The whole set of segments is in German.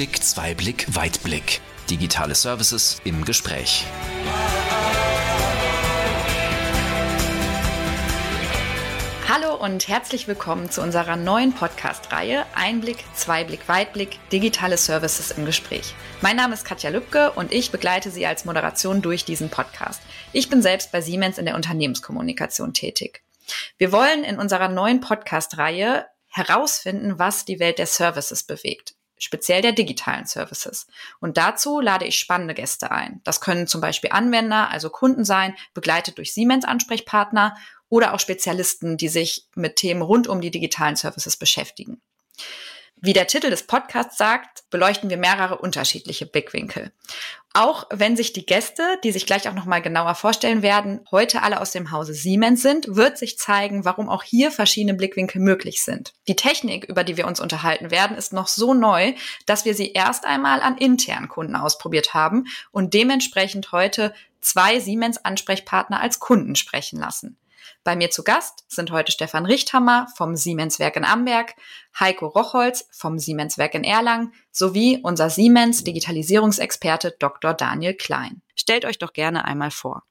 Einblick, Zweiblick, Weitblick. Digitale Services im Gespräch. Hallo und herzlich willkommen zu unserer neuen Podcast-Reihe Einblick, Zweiblick, Weitblick, digitale Services im Gespräch. Mein Name ist Katja Lübke und ich begleite Sie als Moderation durch diesen Podcast. Ich bin selbst bei Siemens in der Unternehmenskommunikation tätig. Wir wollen in unserer neuen Podcast-Reihe herausfinden, was die Welt der Services bewegt speziell der digitalen Services. Und dazu lade ich spannende Gäste ein. Das können zum Beispiel Anwender, also Kunden sein, begleitet durch Siemens-Ansprechpartner oder auch Spezialisten, die sich mit Themen rund um die digitalen Services beschäftigen. Wie der Titel des Podcasts sagt, beleuchten wir mehrere unterschiedliche Blickwinkel. Auch wenn sich die Gäste, die sich gleich auch nochmal genauer vorstellen werden, heute alle aus dem Hause Siemens sind, wird sich zeigen, warum auch hier verschiedene Blickwinkel möglich sind. Die Technik, über die wir uns unterhalten werden, ist noch so neu, dass wir sie erst einmal an internen Kunden ausprobiert haben und dementsprechend heute zwei Siemens-Ansprechpartner als Kunden sprechen lassen. Bei mir zu Gast sind heute Stefan Richthammer vom Siemenswerk in Amberg, Heiko Rochholz vom Siemenswerk in Erlangen sowie unser Siemens Digitalisierungsexperte Dr. Daniel Klein. Stellt euch doch gerne einmal vor.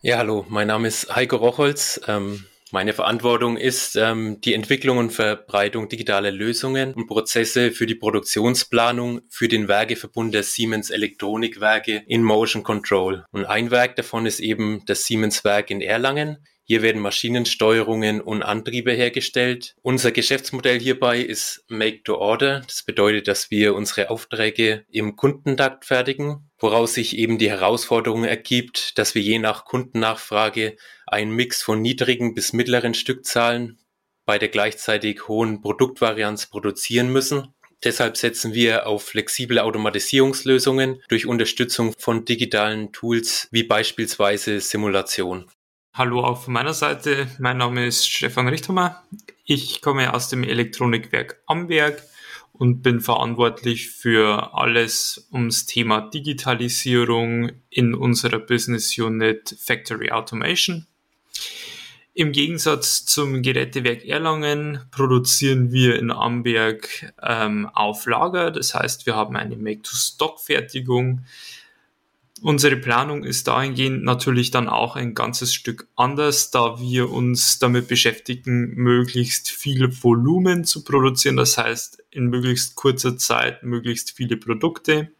Ja, hallo, mein Name ist Heiko Rochholz. Ähm, meine Verantwortung ist ähm, die Entwicklung und Verbreitung digitaler Lösungen und Prozesse für die Produktionsplanung für den Werkeverbund der Siemens Elektronikwerke in Motion Control. Und ein Werk davon ist eben das Siemens Werk in Erlangen. Hier werden Maschinensteuerungen und Antriebe hergestellt. Unser Geschäftsmodell hierbei ist Make to Order. Das bedeutet, dass wir unsere Aufträge im Kundentakt fertigen, woraus sich eben die Herausforderung ergibt, dass wir je nach Kundennachfrage einen Mix von niedrigen bis mittleren Stückzahlen bei der gleichzeitig hohen Produktvarianz produzieren müssen. Deshalb setzen wir auf flexible Automatisierungslösungen durch Unterstützung von digitalen Tools wie beispielsweise Simulation. Hallo auch von meiner Seite. Mein Name ist Stefan Richthammer. Ich komme aus dem Elektronikwerk Amberg und bin verantwortlich für alles ums Thema Digitalisierung in unserer Business Unit Factory Automation. Im Gegensatz zum Gerätewerk Erlangen produzieren wir in Amberg ähm, auf Lager. Das heißt, wir haben eine Make-to-Stock-Fertigung. Unsere Planung ist dahingehend natürlich dann auch ein ganzes Stück anders, da wir uns damit beschäftigen, möglichst viel Volumen zu produzieren, das heißt in möglichst kurzer Zeit möglichst viele Produkte.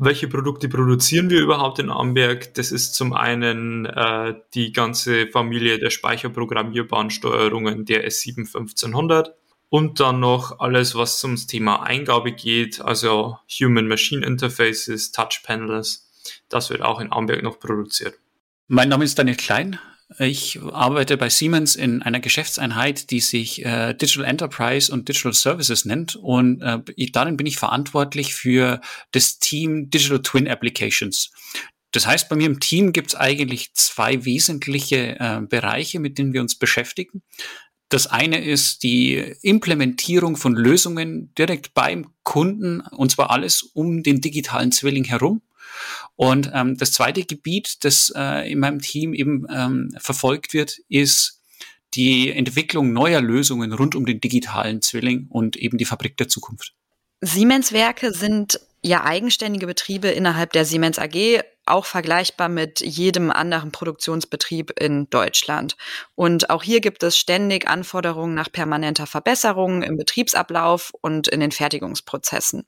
Welche Produkte produzieren wir überhaupt in Amberg? Das ist zum einen äh, die ganze Familie der speicherprogrammierbaren Steuerungen der S7 1500 und dann noch alles, was zum Thema Eingabe geht, also Human-Machine Interfaces, Touch Panels. Das wird auch in Amberg noch produziert. Mein Name ist Daniel Klein. Ich arbeite bei Siemens in einer Geschäftseinheit, die sich äh, Digital Enterprise und Digital Services nennt. Und äh, darin bin ich verantwortlich für das Team Digital Twin Applications. Das heißt, bei mir im Team gibt es eigentlich zwei wesentliche äh, Bereiche, mit denen wir uns beschäftigen. Das eine ist die Implementierung von Lösungen direkt beim Kunden, und zwar alles um den digitalen Zwilling herum. Und ähm, das zweite Gebiet, das äh, in meinem Team eben ähm, verfolgt wird, ist die Entwicklung neuer Lösungen rund um den digitalen Zwilling und eben die Fabrik der Zukunft. Siemens-Werke sind ja eigenständige Betriebe innerhalb der Siemens AG, auch vergleichbar mit jedem anderen Produktionsbetrieb in Deutschland. Und auch hier gibt es ständig Anforderungen nach permanenter Verbesserung im Betriebsablauf und in den Fertigungsprozessen.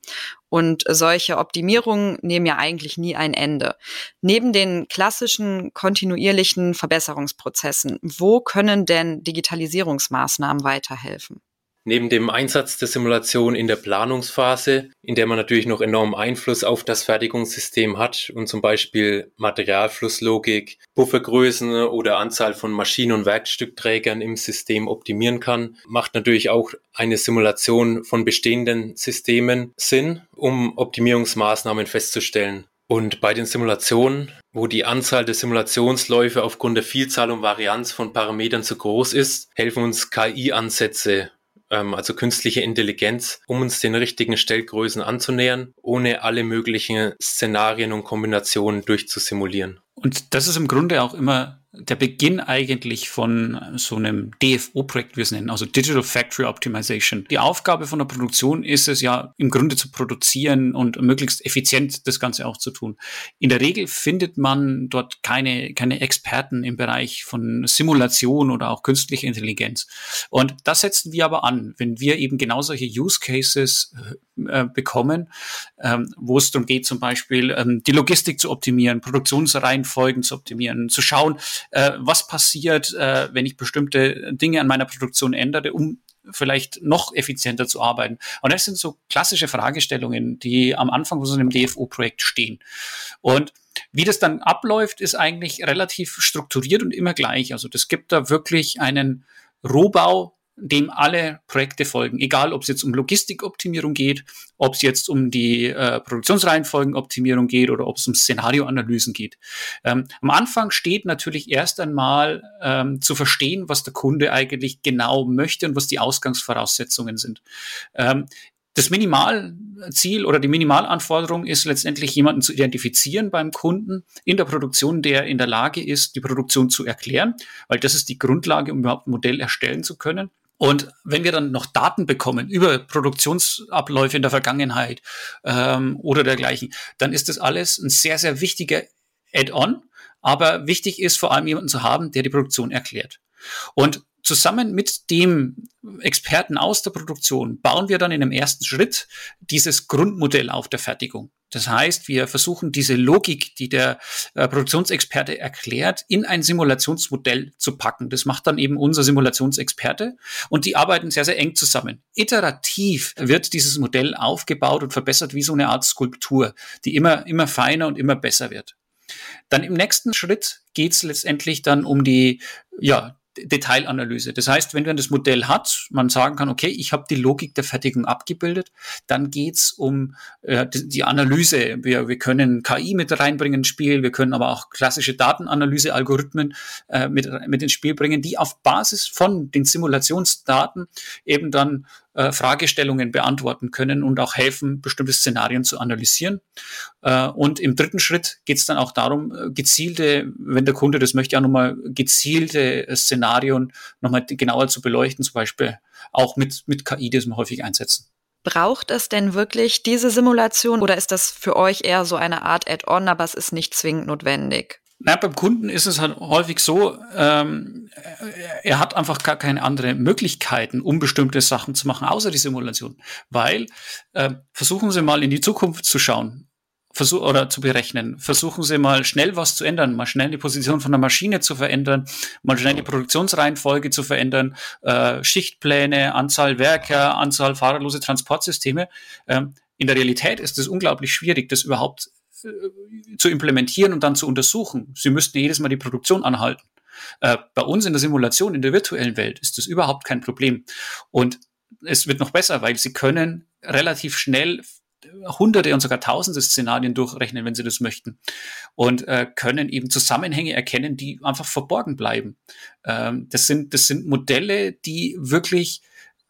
Und solche Optimierungen nehmen ja eigentlich nie ein Ende. Neben den klassischen kontinuierlichen Verbesserungsprozessen, wo können denn Digitalisierungsmaßnahmen weiterhelfen? Neben dem Einsatz der Simulation in der Planungsphase, in der man natürlich noch enormen Einfluss auf das Fertigungssystem hat und zum Beispiel Materialflusslogik, Puffergrößen oder Anzahl von Maschinen- und Werkstückträgern im System optimieren kann, macht natürlich auch eine Simulation von bestehenden Systemen Sinn, um Optimierungsmaßnahmen festzustellen. Und bei den Simulationen, wo die Anzahl der Simulationsläufe aufgrund der Vielzahl und Varianz von Parametern zu groß ist, helfen uns KI-Ansätze ähm, also künstliche Intelligenz, um uns den richtigen Stellgrößen anzunähern, ohne alle möglichen Szenarien und Kombinationen durchzusimulieren. Und das ist im Grunde auch immer der Beginn eigentlich von so einem DFO-Projekt, wie wir es nennen, also Digital Factory Optimization. Die Aufgabe von der Produktion ist es ja im Grunde zu produzieren und möglichst effizient das Ganze auch zu tun. In der Regel findet man dort keine, keine Experten im Bereich von Simulation oder auch künstlicher Intelligenz. Und das setzen wir aber an, wenn wir eben genau solche Use Cases äh, bekommen, ähm, wo es darum geht, zum Beispiel ähm, die Logistik zu optimieren, Produktionsreihenfolgen zu optimieren, zu schauen, äh, was passiert, äh, wenn ich bestimmte Dinge an meiner Produktion ändere, um vielleicht noch effizienter zu arbeiten. Und das sind so klassische Fragestellungen, die am Anfang von so einem DFO-Projekt stehen. Und wie das dann abläuft, ist eigentlich relativ strukturiert und immer gleich. Also das gibt da wirklich einen Rohbau dem alle Projekte folgen, egal ob es jetzt um Logistikoptimierung geht, ob es jetzt um die äh, Produktionsreihenfolgenoptimierung geht oder ob es um Szenarioanalysen geht. Ähm, am Anfang steht natürlich erst einmal ähm, zu verstehen, was der Kunde eigentlich genau möchte und was die Ausgangsvoraussetzungen sind. Ähm, das Minimalziel oder die Minimalanforderung ist letztendlich jemanden zu identifizieren beim Kunden in der Produktion, der in der Lage ist, die Produktion zu erklären, weil das ist die Grundlage, um überhaupt ein Modell erstellen zu können. Und wenn wir dann noch Daten bekommen über Produktionsabläufe in der Vergangenheit ähm, oder dergleichen, dann ist das alles ein sehr, sehr wichtiger Add-on. Aber wichtig ist vor allem jemanden zu haben, der die Produktion erklärt. Und zusammen mit dem Experten aus der Produktion bauen wir dann in einem ersten Schritt dieses Grundmodell auf der Fertigung. Das heißt, wir versuchen diese Logik, die der äh, Produktionsexperte erklärt, in ein Simulationsmodell zu packen. Das macht dann eben unser Simulationsexperte und die arbeiten sehr, sehr eng zusammen. Iterativ wird dieses Modell aufgebaut und verbessert wie so eine Art Skulptur, die immer, immer feiner und immer besser wird. Dann im nächsten Schritt geht es letztendlich dann um die, ja, Detailanalyse. Das heißt, wenn man das Modell hat, man sagen kann, okay, ich habe die Logik der Fertigung abgebildet, dann geht's um äh, die Analyse. Wir, wir können KI mit reinbringen ins Spiel, wir können aber auch klassische Datenanalyse-Algorithmen äh, mit, mit ins Spiel bringen, die auf Basis von den Simulationsdaten eben dann äh, Fragestellungen beantworten können und auch helfen, bestimmte Szenarien zu analysieren. Äh, und im dritten Schritt geht es dann auch darum, äh, gezielte, wenn der Kunde das möchte, auch nochmal gezielte Szenarien nochmal genauer zu beleuchten, zum Beispiel auch mit, mit KI, das wir häufig einsetzen. Braucht es denn wirklich diese Simulation oder ist das für euch eher so eine Art Add-on, aber es ist nicht zwingend notwendig? Na, beim Kunden ist es halt häufig so, ähm, er hat einfach gar keine andere Möglichkeiten, um bestimmte Sachen zu machen, außer die Simulation. Weil, äh, versuchen Sie mal in die Zukunft zu schauen versuch, oder zu berechnen. Versuchen Sie mal schnell was zu ändern, mal schnell die Position von der Maschine zu verändern, mal schnell die Produktionsreihenfolge zu verändern, äh, Schichtpläne, Anzahl Werker, Anzahl fahrerlose Transportsysteme. Ähm, in der Realität ist es unglaublich schwierig, das überhaupt zu implementieren und dann zu untersuchen. Sie müssten jedes Mal die Produktion anhalten. Äh, bei uns in der Simulation, in der virtuellen Welt, ist das überhaupt kein Problem. Und es wird noch besser, weil Sie können relativ schnell hunderte und sogar tausende Szenarien durchrechnen, wenn sie das möchten. Und äh, können eben Zusammenhänge erkennen, die einfach verborgen bleiben. Ähm, das, sind, das sind Modelle, die wirklich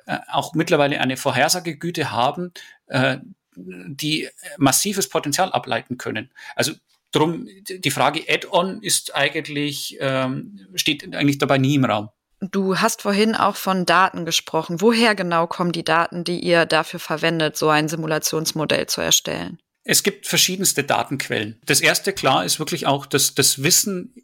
äh, auch mittlerweile eine Vorhersagegüte haben, äh, die massives Potenzial ableiten können. Also drum die Frage Add-on ist eigentlich ähm, steht eigentlich dabei nie im Raum. Du hast vorhin auch von Daten gesprochen. Woher genau kommen die Daten, die ihr dafür verwendet, so ein Simulationsmodell zu erstellen? Es gibt verschiedenste Datenquellen. Das erste klar ist wirklich auch das, das Wissen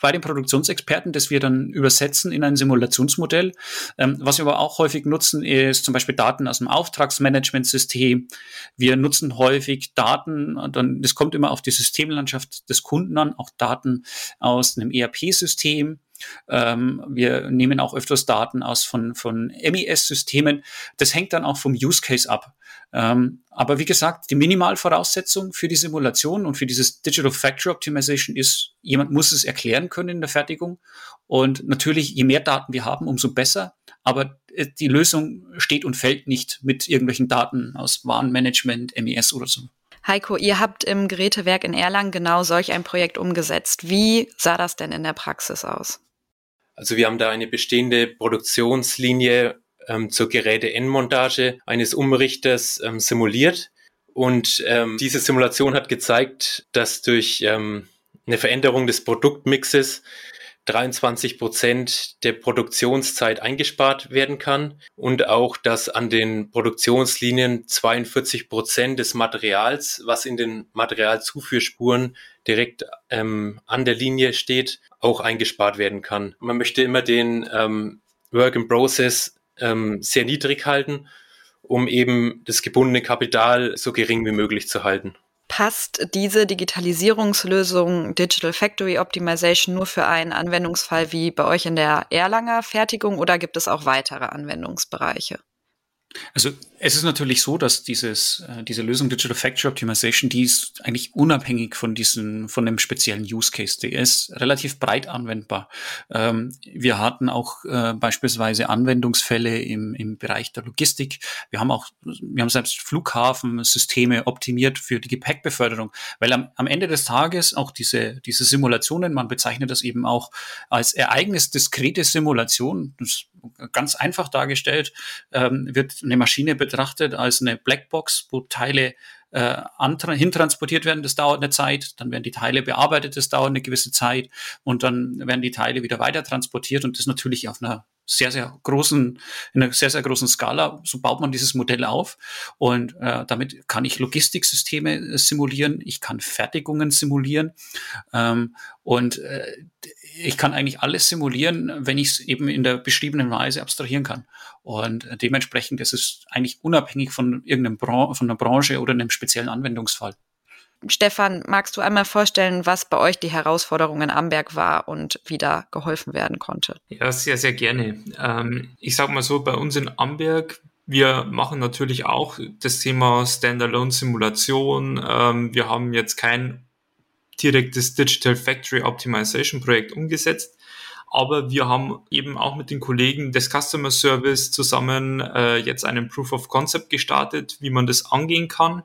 bei den Produktionsexperten, das wir dann übersetzen in ein Simulationsmodell. Ähm, was wir aber auch häufig nutzen, ist zum Beispiel Daten aus dem Auftragsmanagementsystem. Wir nutzen häufig Daten, dann, das kommt immer auf die Systemlandschaft des Kunden an, auch Daten aus einem ERP-System. Ähm, wir nehmen auch öfters Daten aus von, von MES-Systemen. Das hängt dann auch vom Use Case ab. Ähm, aber wie gesagt, die Minimalvoraussetzung für die Simulation und für dieses Digital Factory Optimization ist, jemand muss es erklären können in der Fertigung. Und natürlich, je mehr Daten wir haben, umso besser. Aber äh, die Lösung steht und fällt nicht mit irgendwelchen Daten aus Warenmanagement, MES oder so. Heiko, ihr habt im Gerätewerk in Erlangen genau solch ein Projekt umgesetzt. Wie sah das denn in der Praxis aus? Also wir haben da eine bestehende Produktionslinie ähm, zur Geräte-Endmontage eines Umrichters ähm, simuliert. Und ähm, diese Simulation hat gezeigt, dass durch ähm, eine Veränderung des Produktmixes 23 Prozent der Produktionszeit eingespart werden kann und auch, dass an den Produktionslinien 42 Prozent des Materials, was in den Materialzuführspuren direkt ähm, an der Linie steht, auch eingespart werden kann. Man möchte immer den ähm, Work in Process ähm, sehr niedrig halten, um eben das gebundene Kapital so gering wie möglich zu halten. Passt diese Digitalisierungslösung Digital Factory Optimization nur für einen Anwendungsfall wie bei euch in der Erlanger Fertigung oder gibt es auch weitere Anwendungsbereiche? Also es ist natürlich so, dass dieses, äh, diese Lösung Digital Factory Optimization, die ist eigentlich unabhängig von diesem, von dem speziellen Use Case. Die ist relativ breit anwendbar. Ähm, wir hatten auch äh, beispielsweise Anwendungsfälle im, im Bereich der Logistik. Wir haben auch, wir haben selbst Flughafensysteme optimiert für die Gepäckbeförderung, weil am, am Ende des Tages auch diese, diese Simulationen, man bezeichnet das eben auch als Ereignis diskrete Simulation, ganz einfach dargestellt, ähm, wird eine Maschine betrachtet als eine Blackbox, wo Teile äh, hintransportiert werden, das dauert eine Zeit, dann werden die Teile bearbeitet, das dauert eine gewisse Zeit und dann werden die Teile wieder weiter transportiert und das natürlich auf einer sehr, sehr großen, in einer sehr, sehr großen Skala. So baut man dieses Modell auf. Und äh, damit kann ich Logistiksysteme simulieren, ich kann Fertigungen simulieren. Ähm, und äh, ich kann eigentlich alles simulieren, wenn ich es eben in der beschriebenen Weise abstrahieren kann. Und dementsprechend ist es eigentlich unabhängig von irgendeinem Bran von einer Branche oder einem speziellen Anwendungsfall. Stefan, magst du einmal vorstellen, was bei euch die Herausforderung in Amberg war und wie da geholfen werden konnte? Ja, sehr, sehr gerne. Ähm, ich sage mal so, bei uns in Amberg, wir machen natürlich auch das Thema Standalone-Simulation. Ähm, wir haben jetzt kein direktes Digital Factory Optimization Projekt umgesetzt. Aber wir haben eben auch mit den Kollegen des Customer Service zusammen äh, jetzt einen Proof of Concept gestartet, wie man das angehen kann.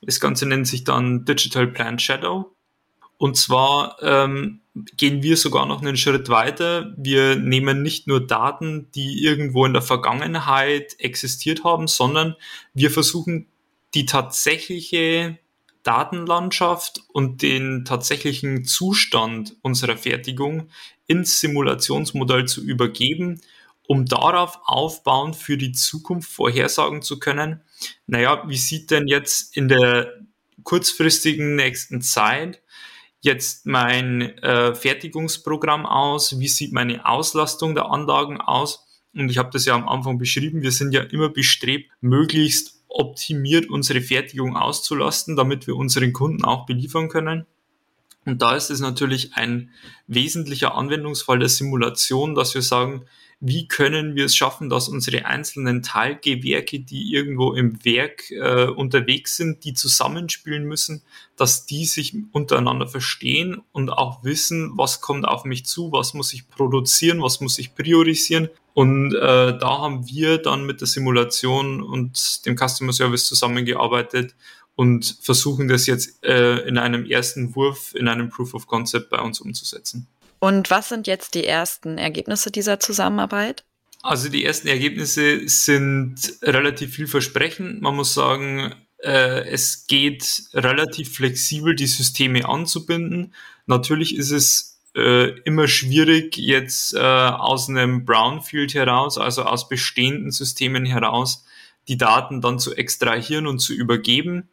Das Ganze nennt sich dann Digital Plan Shadow. Und zwar ähm, gehen wir sogar noch einen Schritt weiter. Wir nehmen nicht nur Daten, die irgendwo in der Vergangenheit existiert haben, sondern wir versuchen die tatsächliche Datenlandschaft und den tatsächlichen Zustand unserer Fertigung ins Simulationsmodell zu übergeben, um darauf aufbauend für die Zukunft vorhersagen zu können, naja, wie sieht denn jetzt in der kurzfristigen nächsten Zeit jetzt mein äh, Fertigungsprogramm aus, wie sieht meine Auslastung der Anlagen aus. Und ich habe das ja am Anfang beschrieben, wir sind ja immer bestrebt, möglichst optimiert unsere Fertigung auszulasten, damit wir unseren Kunden auch beliefern können. Und da ist es natürlich ein wesentlicher Anwendungsfall der Simulation, dass wir sagen, wie können wir es schaffen, dass unsere einzelnen Teilgewerke, die irgendwo im Werk äh, unterwegs sind, die zusammenspielen müssen, dass die sich untereinander verstehen und auch wissen, was kommt auf mich zu, was muss ich produzieren, was muss ich priorisieren. Und äh, da haben wir dann mit der Simulation und dem Customer Service zusammengearbeitet und versuchen das jetzt äh, in einem ersten Wurf, in einem Proof of Concept bei uns umzusetzen. Und was sind jetzt die ersten Ergebnisse dieser Zusammenarbeit? Also die ersten Ergebnisse sind relativ vielversprechend. Man muss sagen, äh, es geht relativ flexibel, die Systeme anzubinden. Natürlich ist es äh, immer schwierig, jetzt äh, aus einem Brownfield heraus, also aus bestehenden Systemen heraus, die Daten dann zu extrahieren und zu übergeben.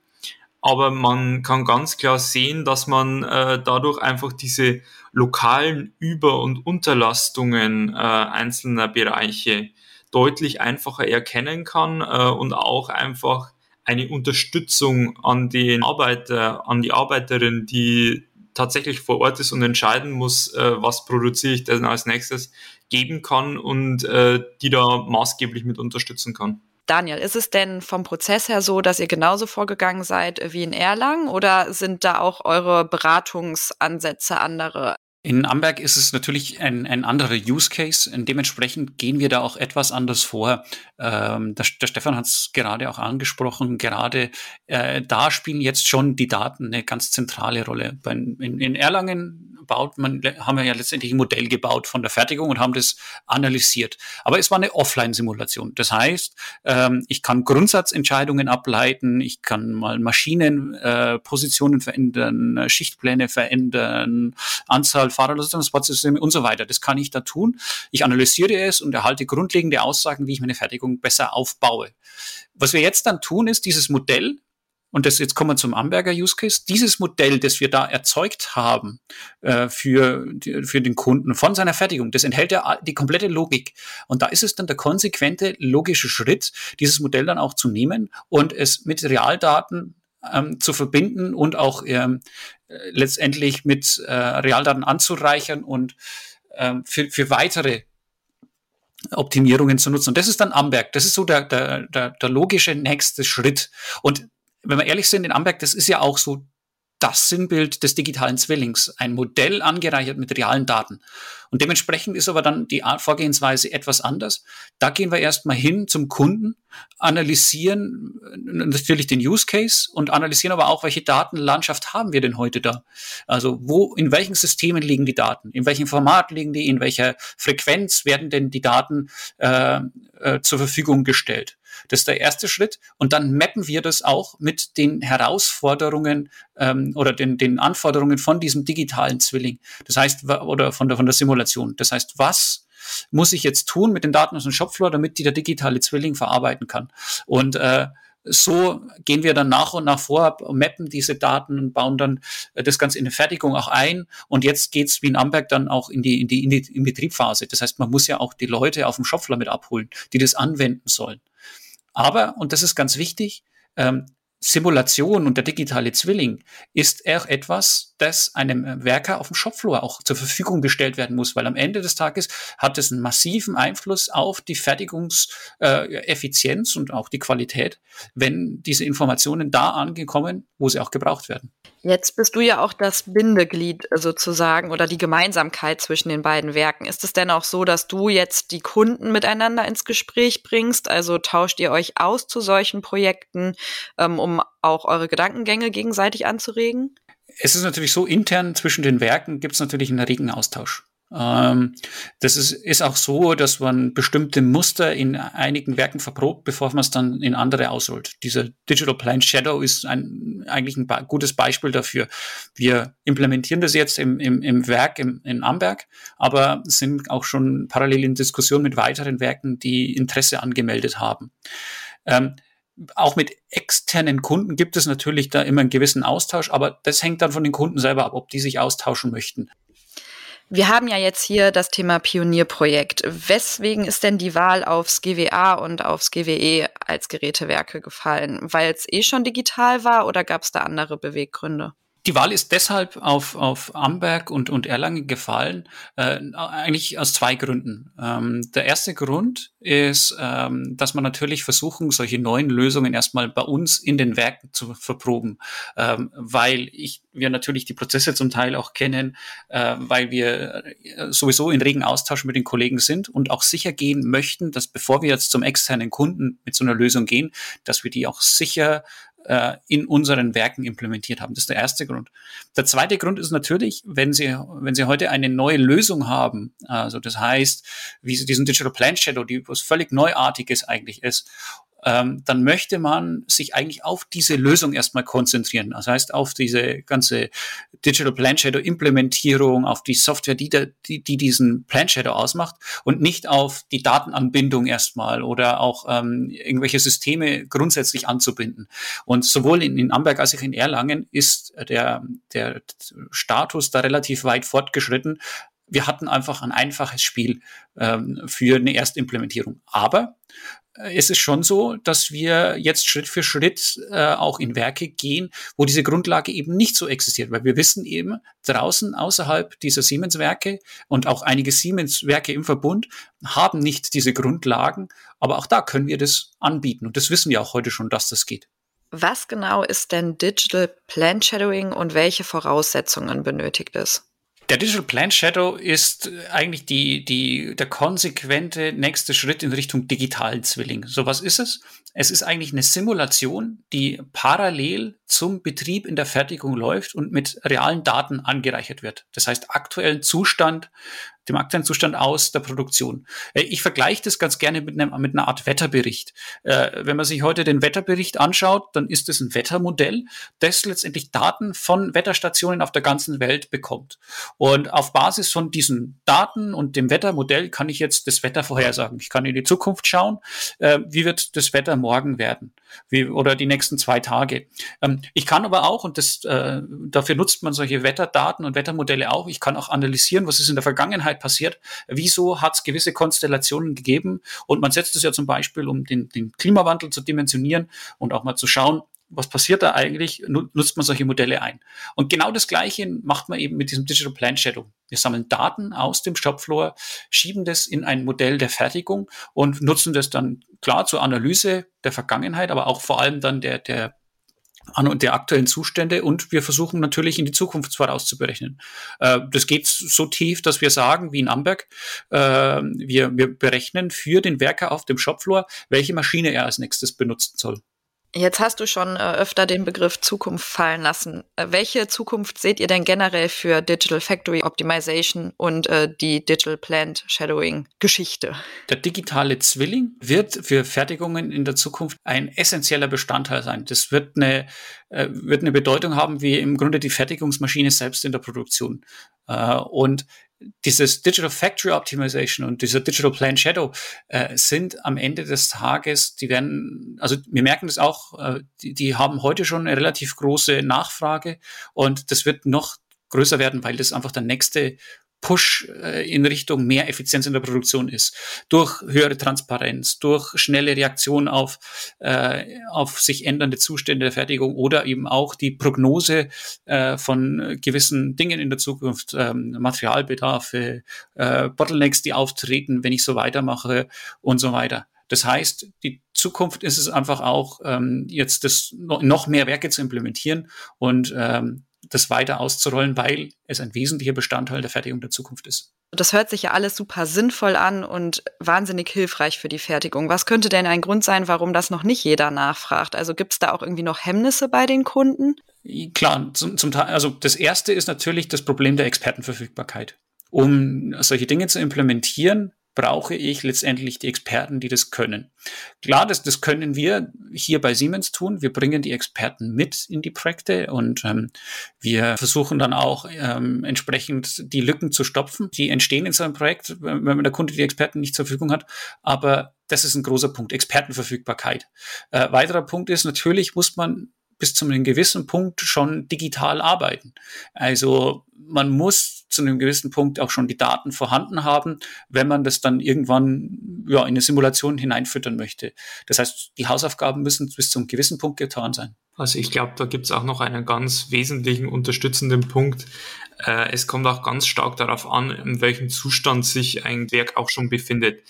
Aber man kann ganz klar sehen, dass man äh, dadurch einfach diese lokalen Über- und Unterlastungen äh, einzelner Bereiche deutlich einfacher erkennen kann äh, und auch einfach eine Unterstützung an den Arbeiter, an die Arbeiterin, die tatsächlich vor Ort ist und entscheiden muss, äh, was produziere ich denn als nächstes, geben kann und äh, die da maßgeblich mit unterstützen kann. Daniel, ist es denn vom Prozess her so, dass ihr genauso vorgegangen seid wie in Erlangen oder sind da auch eure Beratungsansätze andere? In Amberg ist es natürlich ein, ein anderer Use Case. Dementsprechend gehen wir da auch etwas anders vor. Ähm, der, der Stefan hat es gerade auch angesprochen. Gerade äh, da spielen jetzt schon die Daten eine ganz zentrale Rolle. Bei, in, in Erlangen baut man, haben wir ja letztendlich ein Modell gebaut von der Fertigung und haben das analysiert. Aber es war eine Offline-Simulation. Das heißt, ähm, ich kann Grundsatzentscheidungen ableiten, ich kann mal Maschinenpositionen äh, verändern, Schichtpläne verändern, Anzahl Fahrerlösungssysteme und so weiter. Das kann ich da tun. Ich analysiere es und erhalte grundlegende Aussagen, wie ich meine Fertigung besser aufbaue. Was wir jetzt dann tun, ist dieses Modell und das, jetzt kommen wir zum Amberger Use Case. Dieses Modell, das wir da erzeugt haben äh, für, für den Kunden von seiner Fertigung, das enthält ja die komplette Logik. Und da ist es dann der konsequente logische Schritt, dieses Modell dann auch zu nehmen und es mit Realdaten ähm, zu verbinden und auch ähm, letztendlich mit äh, Realdaten anzureichern und ähm, für, für weitere Optimierungen zu nutzen. Und das ist dann Amberg. Das ist so der, der, der, der logische nächste Schritt. Und wenn wir ehrlich sind, in Amberg, das ist ja auch so das Sinnbild des digitalen Zwillings, ein Modell angereichert mit realen Daten. Und dementsprechend ist aber dann die Vorgehensweise etwas anders. Da gehen wir erstmal hin zum Kunden, analysieren äh, natürlich den Use Case und analysieren aber auch, welche Datenlandschaft haben wir denn heute da? Also wo, in welchen Systemen liegen die Daten? In welchem Format liegen die? In welcher Frequenz werden denn die Daten äh, äh, zur Verfügung gestellt? Das ist der erste Schritt. Und dann mappen wir das auch mit den Herausforderungen ähm, oder den, den Anforderungen von diesem digitalen Zwilling. Das heißt, oder von der, von der Simulation. Das heißt, was muss ich jetzt tun mit den Daten aus dem Shopfloor, damit die der digitale Zwilling verarbeiten kann? Und äh, so gehen wir dann nach und nach vor, mappen diese Daten und bauen dann äh, das Ganze in die Fertigung auch ein. Und jetzt geht's wie in Amberg dann auch in die, in die, in die in Betriebphase. Das heißt, man muss ja auch die Leute auf dem Shopfloor mit abholen, die das anwenden sollen. Aber, und das ist ganz wichtig, ähm, Simulation und der digitale Zwilling ist auch etwas, das einem Werker auf dem Shopfloor auch zur Verfügung gestellt werden muss, weil am Ende des Tages hat es einen massiven Einfluss auf die Fertigungseffizienz äh, und auch die Qualität, wenn diese Informationen da angekommen, wo sie auch gebraucht werden. Jetzt bist du ja auch das Bindeglied sozusagen oder die Gemeinsamkeit zwischen den beiden Werken. Ist es denn auch so, dass du jetzt die Kunden miteinander ins Gespräch bringst? Also tauscht ihr euch aus zu solchen Projekten, ähm, um auch eure Gedankengänge gegenseitig anzuregen? Es ist natürlich so, intern zwischen den Werken gibt es natürlich einen regen Austausch. Ähm, das ist, ist auch so, dass man bestimmte Muster in einigen Werken verprobt, bevor man es dann in andere ausrollt. Dieser Digital Plan Shadow ist ein, eigentlich ein gutes Beispiel dafür. Wir implementieren das jetzt im, im, im Werk im, in Amberg, aber sind auch schon parallel in Diskussion mit weiteren Werken, die Interesse angemeldet haben. Ähm, auch mit externen Kunden gibt es natürlich da immer einen gewissen Austausch, aber das hängt dann von den Kunden selber ab, ob die sich austauschen möchten. Wir haben ja jetzt hier das Thema Pionierprojekt. Weswegen ist denn die Wahl aufs GWA und aufs GWE als Gerätewerke gefallen? Weil es eh schon digital war oder gab es da andere Beweggründe? Die Wahl ist deshalb auf, auf Amberg und, und Erlangen gefallen, äh, eigentlich aus zwei Gründen. Ähm, der erste Grund ist, ähm, dass man natürlich versuchen, solche neuen Lösungen erstmal bei uns in den Werken zu verproben, ähm, weil ich, wir natürlich die Prozesse zum Teil auch kennen, äh, weil wir äh, sowieso in regen Austausch mit den Kollegen sind und auch sicher gehen möchten, dass bevor wir jetzt zum externen Kunden mit so einer Lösung gehen, dass wir die auch sicher äh, in unseren Werken implementiert haben. Das ist der erste Grund. Der zweite Grund ist natürlich, wenn Sie, wenn Sie heute eine neue Lösung haben, also das heißt, wie Sie diesen Digital Plan Shadow, die was völlig Neuartiges eigentlich ist, ähm, dann möchte man sich eigentlich auf diese Lösung erstmal konzentrieren. Das heißt, auf diese ganze Digital Plan Shadow Implementierung, auf die Software, die, da, die, die diesen Plan Shadow ausmacht und nicht auf die Datenanbindung erstmal oder auch ähm, irgendwelche Systeme grundsätzlich anzubinden. Und sowohl in, in Amberg als auch in Erlangen ist der, der Status da relativ weit fortgeschritten, wir hatten einfach ein einfaches Spiel ähm, für eine Erstimplementierung. Aber es ist schon so, dass wir jetzt Schritt für Schritt äh, auch in Werke gehen, wo diese Grundlage eben nicht so existiert, weil wir wissen eben, draußen außerhalb dieser Siemens-Werke und auch einige Siemens-Werke im Verbund haben nicht diese Grundlagen, aber auch da können wir das anbieten und das wissen wir auch heute schon, dass das geht. Was genau ist denn Digital Plan Shadowing und welche Voraussetzungen benötigt es? Der Digital Plan Shadow ist eigentlich die, die, der konsequente nächste Schritt in Richtung digitalen Zwilling. So was ist es? Es ist eigentlich eine Simulation, die parallel zum Betrieb in der Fertigung läuft und mit realen Daten angereichert wird. Das heißt, aktuellen Zustand dem aktuellen Zustand aus der Produktion. Äh, ich vergleiche das ganz gerne mit, einem, mit einer Art Wetterbericht. Äh, wenn man sich heute den Wetterbericht anschaut, dann ist es ein Wettermodell, das letztendlich Daten von Wetterstationen auf der ganzen Welt bekommt. Und auf Basis von diesen Daten und dem Wettermodell kann ich jetzt das Wetter vorhersagen. Ich kann in die Zukunft schauen, äh, wie wird das Wetter morgen werden wie, oder die nächsten zwei Tage. Ähm, ich kann aber auch, und das, dafür nutzt man solche Wetterdaten und Wettermodelle auch, ich kann auch analysieren, was ist in der Vergangenheit Vergangenheit passiert. Wieso hat es gewisse Konstellationen gegeben? Und man setzt es ja zum Beispiel, um den, den Klimawandel zu dimensionieren und auch mal zu schauen, was passiert da eigentlich, nutzt man solche Modelle ein. Und genau das Gleiche macht man eben mit diesem Digital Plant Shadow. Wir sammeln Daten aus dem Shopfloor, schieben das in ein Modell der Fertigung und nutzen das dann klar zur Analyse der Vergangenheit, aber auch vor allem dann der, der der aktuellen Zustände und wir versuchen natürlich in die Zukunft vorauszuberechnen. Äh, das geht so tief, dass wir sagen, wie in Amberg, äh, wir, wir berechnen für den Werker auf dem Shopfloor, welche Maschine er als nächstes benutzen soll. Jetzt hast du schon äh, öfter den Begriff Zukunft fallen lassen. Äh, welche Zukunft seht ihr denn generell für Digital Factory Optimization und äh, die Digital Plant Shadowing Geschichte? Der digitale Zwilling wird für Fertigungen in der Zukunft ein essentieller Bestandteil sein. Das wird eine, wird eine Bedeutung haben wie im Grunde die Fertigungsmaschine selbst in der Produktion. Und dieses Digital Factory Optimization und dieser Digital Plan Shadow äh, sind am Ende des Tages, die werden, also wir merken das auch, äh, die, die haben heute schon eine relativ große Nachfrage und das wird noch größer werden, weil das einfach der nächste Push äh, in Richtung mehr Effizienz in der Produktion ist. Durch höhere Transparenz, durch schnelle Reaktion auf, äh, auf sich ändernde Zustände der Fertigung oder eben auch die Prognose äh, von gewissen Dingen in der Zukunft, ähm, Materialbedarfe, äh, Bottlenecks, die auftreten, wenn ich so weitermache und so weiter. Das heißt, die Zukunft ist es einfach auch, ähm, jetzt das noch mehr Werke zu implementieren und ähm, das weiter auszurollen, weil es ein wesentlicher Bestandteil der Fertigung der Zukunft ist. Das hört sich ja alles super sinnvoll an und wahnsinnig hilfreich für die Fertigung. Was könnte denn ein Grund sein, warum das noch nicht jeder nachfragt? Also gibt es da auch irgendwie noch Hemmnisse bei den Kunden? Klar, zum, zum Teil, also das erste ist natürlich das Problem der Expertenverfügbarkeit. Um solche Dinge zu implementieren, brauche ich letztendlich die Experten, die das können. Klar, das, das können wir hier bei Siemens tun. Wir bringen die Experten mit in die Projekte und ähm, wir versuchen dann auch ähm, entsprechend die Lücken zu stopfen, die entstehen in so einem Projekt, wenn der Kunde die Experten nicht zur Verfügung hat. Aber das ist ein großer Punkt, Expertenverfügbarkeit. Äh, weiterer Punkt ist, natürlich muss man bis zu einem gewissen Punkt schon digital arbeiten. Also man muss zu einem gewissen Punkt auch schon die Daten vorhanden haben, wenn man das dann irgendwann ja, in eine Simulation hineinfüttern möchte. Das heißt, die Hausaufgaben müssen bis zu einem gewissen Punkt getan sein. Also ich glaube, da gibt es auch noch einen ganz wesentlichen unterstützenden Punkt. Äh, es kommt auch ganz stark darauf an, in welchem Zustand sich ein Werk auch schon befindet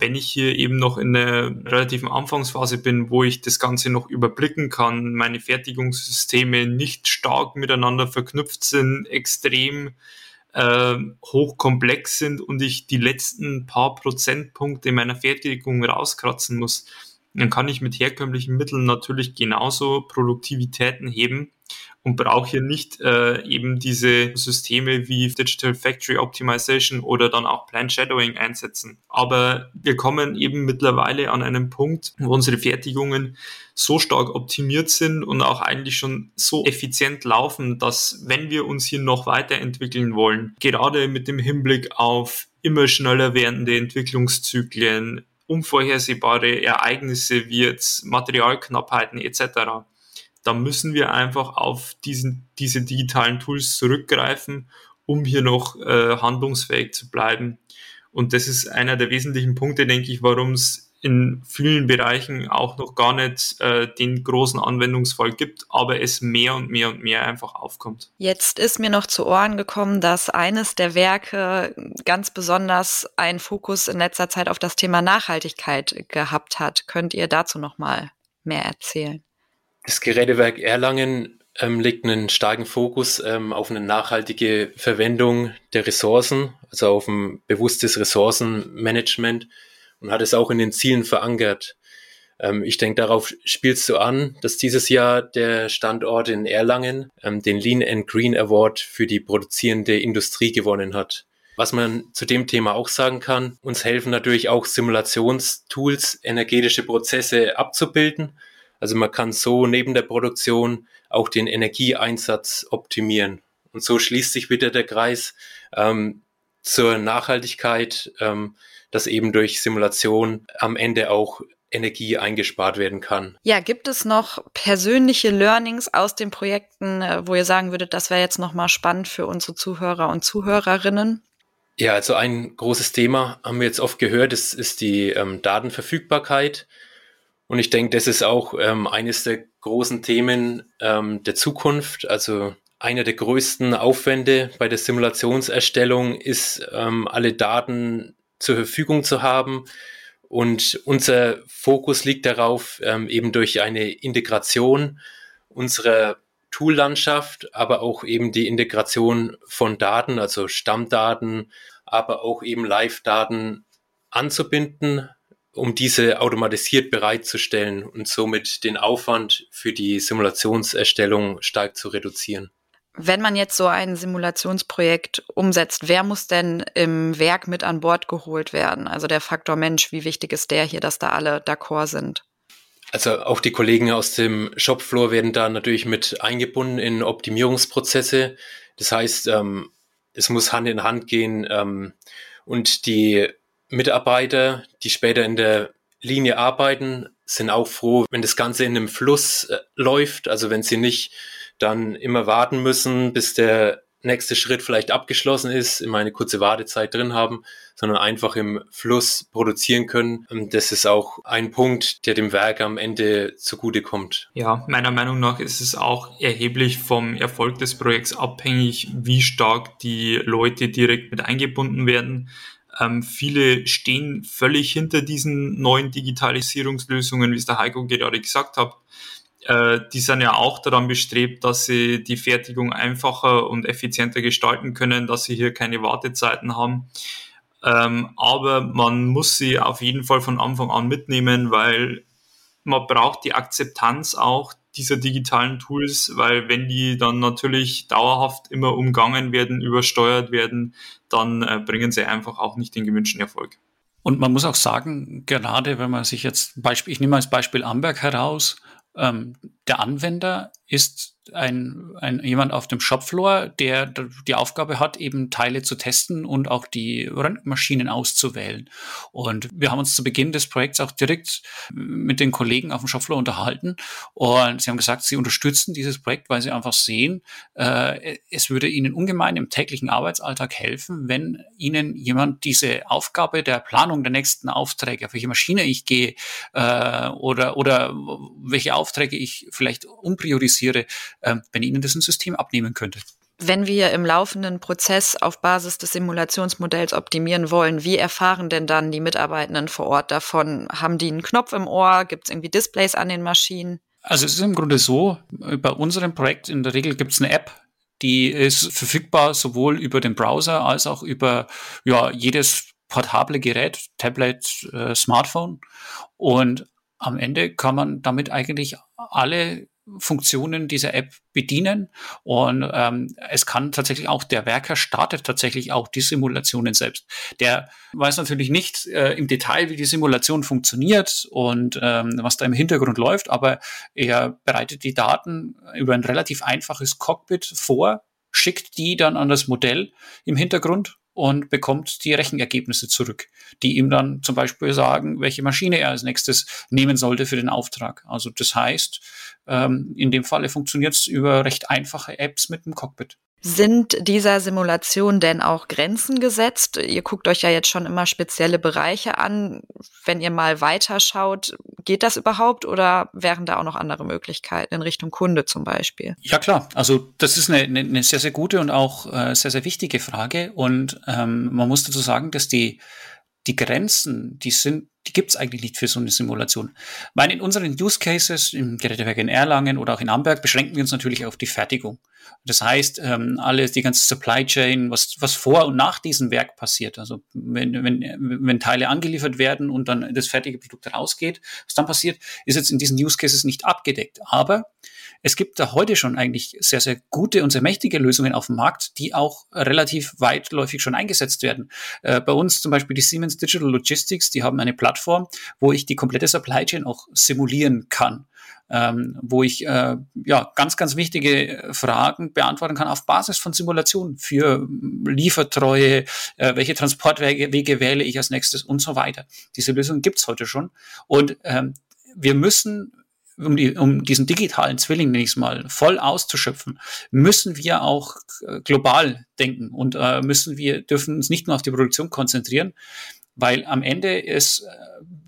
wenn ich hier eben noch in der relativen Anfangsphase bin, wo ich das Ganze noch überblicken kann, meine Fertigungssysteme nicht stark miteinander verknüpft sind, extrem äh, hochkomplex sind und ich die letzten paar Prozentpunkte meiner Fertigung rauskratzen muss, dann kann ich mit herkömmlichen Mitteln natürlich genauso Produktivitäten heben und brauche hier nicht äh, eben diese Systeme wie Digital Factory Optimization oder dann auch Plant Shadowing einsetzen. Aber wir kommen eben mittlerweile an einen Punkt, wo unsere Fertigungen so stark optimiert sind und auch eigentlich schon so effizient laufen, dass wenn wir uns hier noch weiterentwickeln wollen, gerade mit dem Hinblick auf immer schneller werdende Entwicklungszyklen, unvorhersehbare Ereignisse wie jetzt Materialknappheiten etc., da müssen wir einfach auf diesen, diese digitalen Tools zurückgreifen, um hier noch äh, handlungsfähig zu bleiben. Und das ist einer der wesentlichen Punkte, denke ich, warum es in vielen Bereichen auch noch gar nicht äh, den großen Anwendungsfall gibt, aber es mehr und mehr und mehr einfach aufkommt. Jetzt ist mir noch zu Ohren gekommen, dass eines der Werke ganz besonders einen Fokus in letzter Zeit auf das Thema Nachhaltigkeit gehabt hat. Könnt ihr dazu noch mal mehr erzählen? Das Gerätewerk Erlangen ähm, legt einen starken Fokus ähm, auf eine nachhaltige Verwendung der Ressourcen, also auf ein bewusstes Ressourcenmanagement und hat es auch in den Zielen verankert. Ähm, ich denke, darauf spielst du an, dass dieses Jahr der Standort in Erlangen ähm, den Lean and Green Award für die produzierende Industrie gewonnen hat. Was man zu dem Thema auch sagen kann, uns helfen natürlich auch Simulationstools, energetische Prozesse abzubilden. Also man kann so neben der Produktion auch den Energieeinsatz optimieren. Und so schließt sich wieder der Kreis ähm, zur Nachhaltigkeit, ähm, dass eben durch Simulation am Ende auch Energie eingespart werden kann. Ja, gibt es noch persönliche Learnings aus den Projekten, äh, wo ihr sagen würdet, das wäre jetzt nochmal spannend für unsere Zuhörer und Zuhörerinnen? Ja, also ein großes Thema haben wir jetzt oft gehört, ist, ist die ähm, Datenverfügbarkeit. Und ich denke, das ist auch ähm, eines der großen Themen ähm, der Zukunft. Also einer der größten Aufwände bei der Simulationserstellung ist, ähm, alle Daten zur Verfügung zu haben. Und unser Fokus liegt darauf, ähm, eben durch eine Integration unserer Toollandschaft, aber auch eben die Integration von Daten, also Stammdaten, aber auch eben Live-Daten anzubinden, um diese automatisiert bereitzustellen und somit den Aufwand für die Simulationserstellung stark zu reduzieren. Wenn man jetzt so ein Simulationsprojekt umsetzt, wer muss denn im Werk mit an Bord geholt werden? Also der Faktor Mensch, wie wichtig ist der hier, dass da alle d'accord sind? Also auch die Kollegen aus dem Shopfloor werden da natürlich mit eingebunden in Optimierungsprozesse. Das heißt, ähm, es muss Hand in Hand gehen ähm, und die Mitarbeiter, die später in der Linie arbeiten, sind auch froh, wenn das Ganze in einem Fluss äh, läuft. Also wenn sie nicht dann immer warten müssen, bis der nächste Schritt vielleicht abgeschlossen ist, immer eine kurze Wartezeit drin haben, sondern einfach im Fluss produzieren können. Und das ist auch ein Punkt, der dem Werk am Ende zugutekommt. Ja, meiner Meinung nach ist es auch erheblich vom Erfolg des Projekts abhängig, wie stark die Leute direkt mit eingebunden werden. Ähm, viele stehen völlig hinter diesen neuen Digitalisierungslösungen, wie es der Heiko gerade gesagt hat äh, die sind ja auch daran bestrebt, dass sie die Fertigung einfacher und effizienter gestalten können, dass sie hier keine Wartezeiten haben. Ähm, aber man muss sie auf jeden Fall von Anfang an mitnehmen, weil man braucht die Akzeptanz auch dieser digitalen Tools, weil wenn die dann natürlich dauerhaft immer umgangen werden, übersteuert werden, dann äh, bringen sie einfach auch nicht den gewünschten Erfolg. Und man muss auch sagen, gerade wenn man sich jetzt, Beispiel, ich nehme als Beispiel Amberg heraus, ähm, der Anwender ist ein, ein jemand auf dem Shopfloor, der die Aufgabe hat, eben Teile zu testen und auch die Röntgenmaschinen auszuwählen. Und wir haben uns zu Beginn des Projekts auch direkt mit den Kollegen auf dem Shopfloor unterhalten und sie haben gesagt, sie unterstützen dieses Projekt, weil sie einfach sehen, äh, es würde ihnen ungemein im täglichen Arbeitsalltag helfen, wenn ihnen jemand diese Aufgabe der Planung der nächsten Aufträge, auf welche Maschine ich gehe äh, oder, oder welche Aufträge ich vielleicht umpriorisiere, äh, wenn Ihnen das ein System abnehmen könnte. Wenn wir im laufenden Prozess auf Basis des Simulationsmodells optimieren wollen, wie erfahren denn dann die Mitarbeitenden vor Ort davon? Haben die einen Knopf im Ohr? Gibt es irgendwie Displays an den Maschinen? Also es ist im Grunde so, bei unserem Projekt in der Regel gibt es eine App, die ist verfügbar sowohl über den Browser als auch über ja, jedes portable Gerät, Tablet, äh, Smartphone. Und am Ende kann man damit eigentlich alle Funktionen dieser App bedienen und ähm, es kann tatsächlich auch der Werker startet tatsächlich auch die Simulationen selbst. Der weiß natürlich nicht äh, im Detail, wie die Simulation funktioniert und ähm, was da im Hintergrund läuft, aber er bereitet die Daten über ein relativ einfaches Cockpit vor, schickt die dann an das Modell im Hintergrund und bekommt die Rechenergebnisse zurück, die ihm dann zum Beispiel sagen, welche Maschine er als nächstes nehmen sollte für den Auftrag. Also das heißt, ähm, in dem Falle funktioniert es über recht einfache Apps mit dem Cockpit. Sind dieser Simulation denn auch Grenzen gesetzt? Ihr guckt euch ja jetzt schon immer spezielle Bereiche an. Wenn ihr mal weiterschaut, geht das überhaupt oder wären da auch noch andere Möglichkeiten in Richtung Kunde zum Beispiel? Ja klar, also das ist eine, eine sehr, sehr gute und auch äh, sehr, sehr wichtige Frage. Und ähm, man muss dazu sagen, dass die die Grenzen, die sind, die gibt's eigentlich nicht für so eine Simulation. Weil in unseren Use Cases im Gerätewerk in Erlangen oder auch in Amberg beschränken wir uns natürlich auf die Fertigung. Das heißt, ähm, alles, die ganze Supply Chain, was, was vor und nach diesem Werk passiert. Also wenn, wenn, wenn Teile angeliefert werden und dann das fertige Produkt rausgeht, was dann passiert, ist jetzt in diesen Use Cases nicht abgedeckt. Aber es gibt da heute schon eigentlich sehr, sehr gute und sehr mächtige Lösungen auf dem Markt, die auch relativ weitläufig schon eingesetzt werden. Äh, bei uns zum Beispiel die Siemens Digital Logistics, die haben eine Plattform, wo ich die komplette Supply Chain auch simulieren kann. Ähm, wo ich äh, ja ganz, ganz wichtige Fragen beantworten kann auf Basis von Simulationen für Liefertreue, äh, welche Transportwege Wege wähle ich als nächstes und so weiter. Diese Lösung gibt's heute schon. Und ähm, wir müssen um, die, um diesen digitalen Zwilling nächstes mal voll auszuschöpfen, müssen wir auch äh, global denken und äh, müssen wir dürfen uns nicht nur auf die Produktion konzentrieren, weil am Ende ist,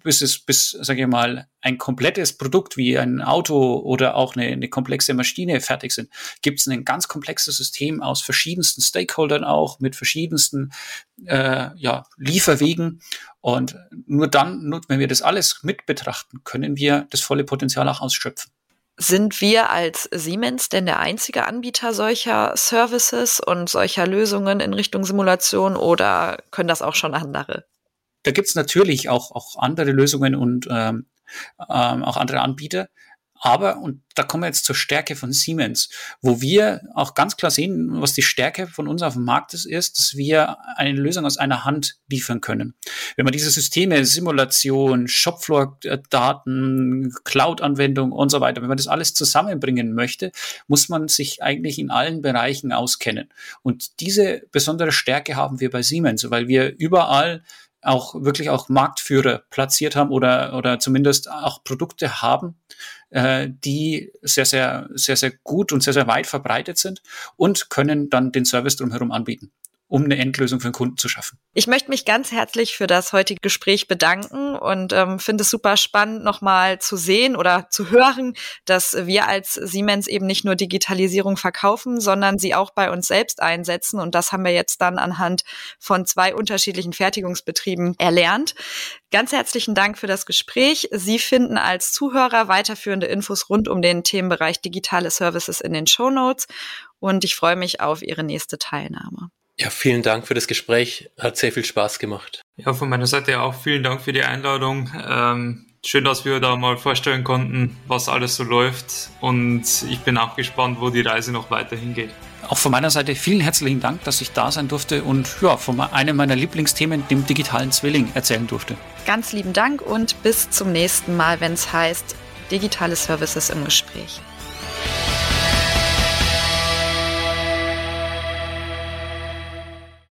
bis es, bis, sage ich mal, ein komplettes Produkt wie ein Auto oder auch eine, eine komplexe Maschine fertig sind, gibt es ein ganz komplexes System aus verschiedensten Stakeholdern auch, mit verschiedensten äh, ja, Lieferwegen. Und nur dann, nur wenn wir das alles mit betrachten, können wir das volle Potenzial auch ausschöpfen. Sind wir als Siemens denn der einzige Anbieter solcher Services und solcher Lösungen in Richtung Simulation oder können das auch schon andere? Da gibt's natürlich auch, auch andere Lösungen und ähm, ähm, auch andere Anbieter. Aber, und da kommen wir jetzt zur Stärke von Siemens, wo wir auch ganz klar sehen, was die Stärke von uns auf dem Markt ist, ist, dass wir eine Lösung aus einer Hand liefern können. Wenn man diese Systeme, Simulation, Shopfloor-Daten, Cloud-Anwendung und so weiter, wenn man das alles zusammenbringen möchte, muss man sich eigentlich in allen Bereichen auskennen. Und diese besondere Stärke haben wir bei Siemens, weil wir überall auch wirklich auch Marktführer platziert haben oder, oder zumindest auch Produkte haben, äh, die sehr, sehr, sehr, sehr gut und sehr, sehr weit verbreitet sind und können dann den Service drumherum anbieten um eine Endlösung für den Kunden zu schaffen. Ich möchte mich ganz herzlich für das heutige Gespräch bedanken und ähm, finde es super spannend, nochmal zu sehen oder zu hören, dass wir als Siemens eben nicht nur Digitalisierung verkaufen, sondern sie auch bei uns selbst einsetzen. Und das haben wir jetzt dann anhand von zwei unterschiedlichen Fertigungsbetrieben erlernt. Ganz herzlichen Dank für das Gespräch. Sie finden als Zuhörer weiterführende Infos rund um den Themenbereich digitale Services in den Show Notes und ich freue mich auf Ihre nächste Teilnahme. Ja, vielen Dank für das Gespräch. Hat sehr viel Spaß gemacht. Ja, von meiner Seite auch vielen Dank für die Einladung. Ähm, schön, dass wir da mal vorstellen konnten, was alles so läuft. Und ich bin auch gespannt, wo die Reise noch weiterhin geht. Auch von meiner Seite vielen herzlichen Dank, dass ich da sein durfte und ja, von einem meiner Lieblingsthemen, dem digitalen Zwilling, erzählen durfte. Ganz lieben Dank und bis zum nächsten Mal, wenn es heißt digitale Services im Gespräch.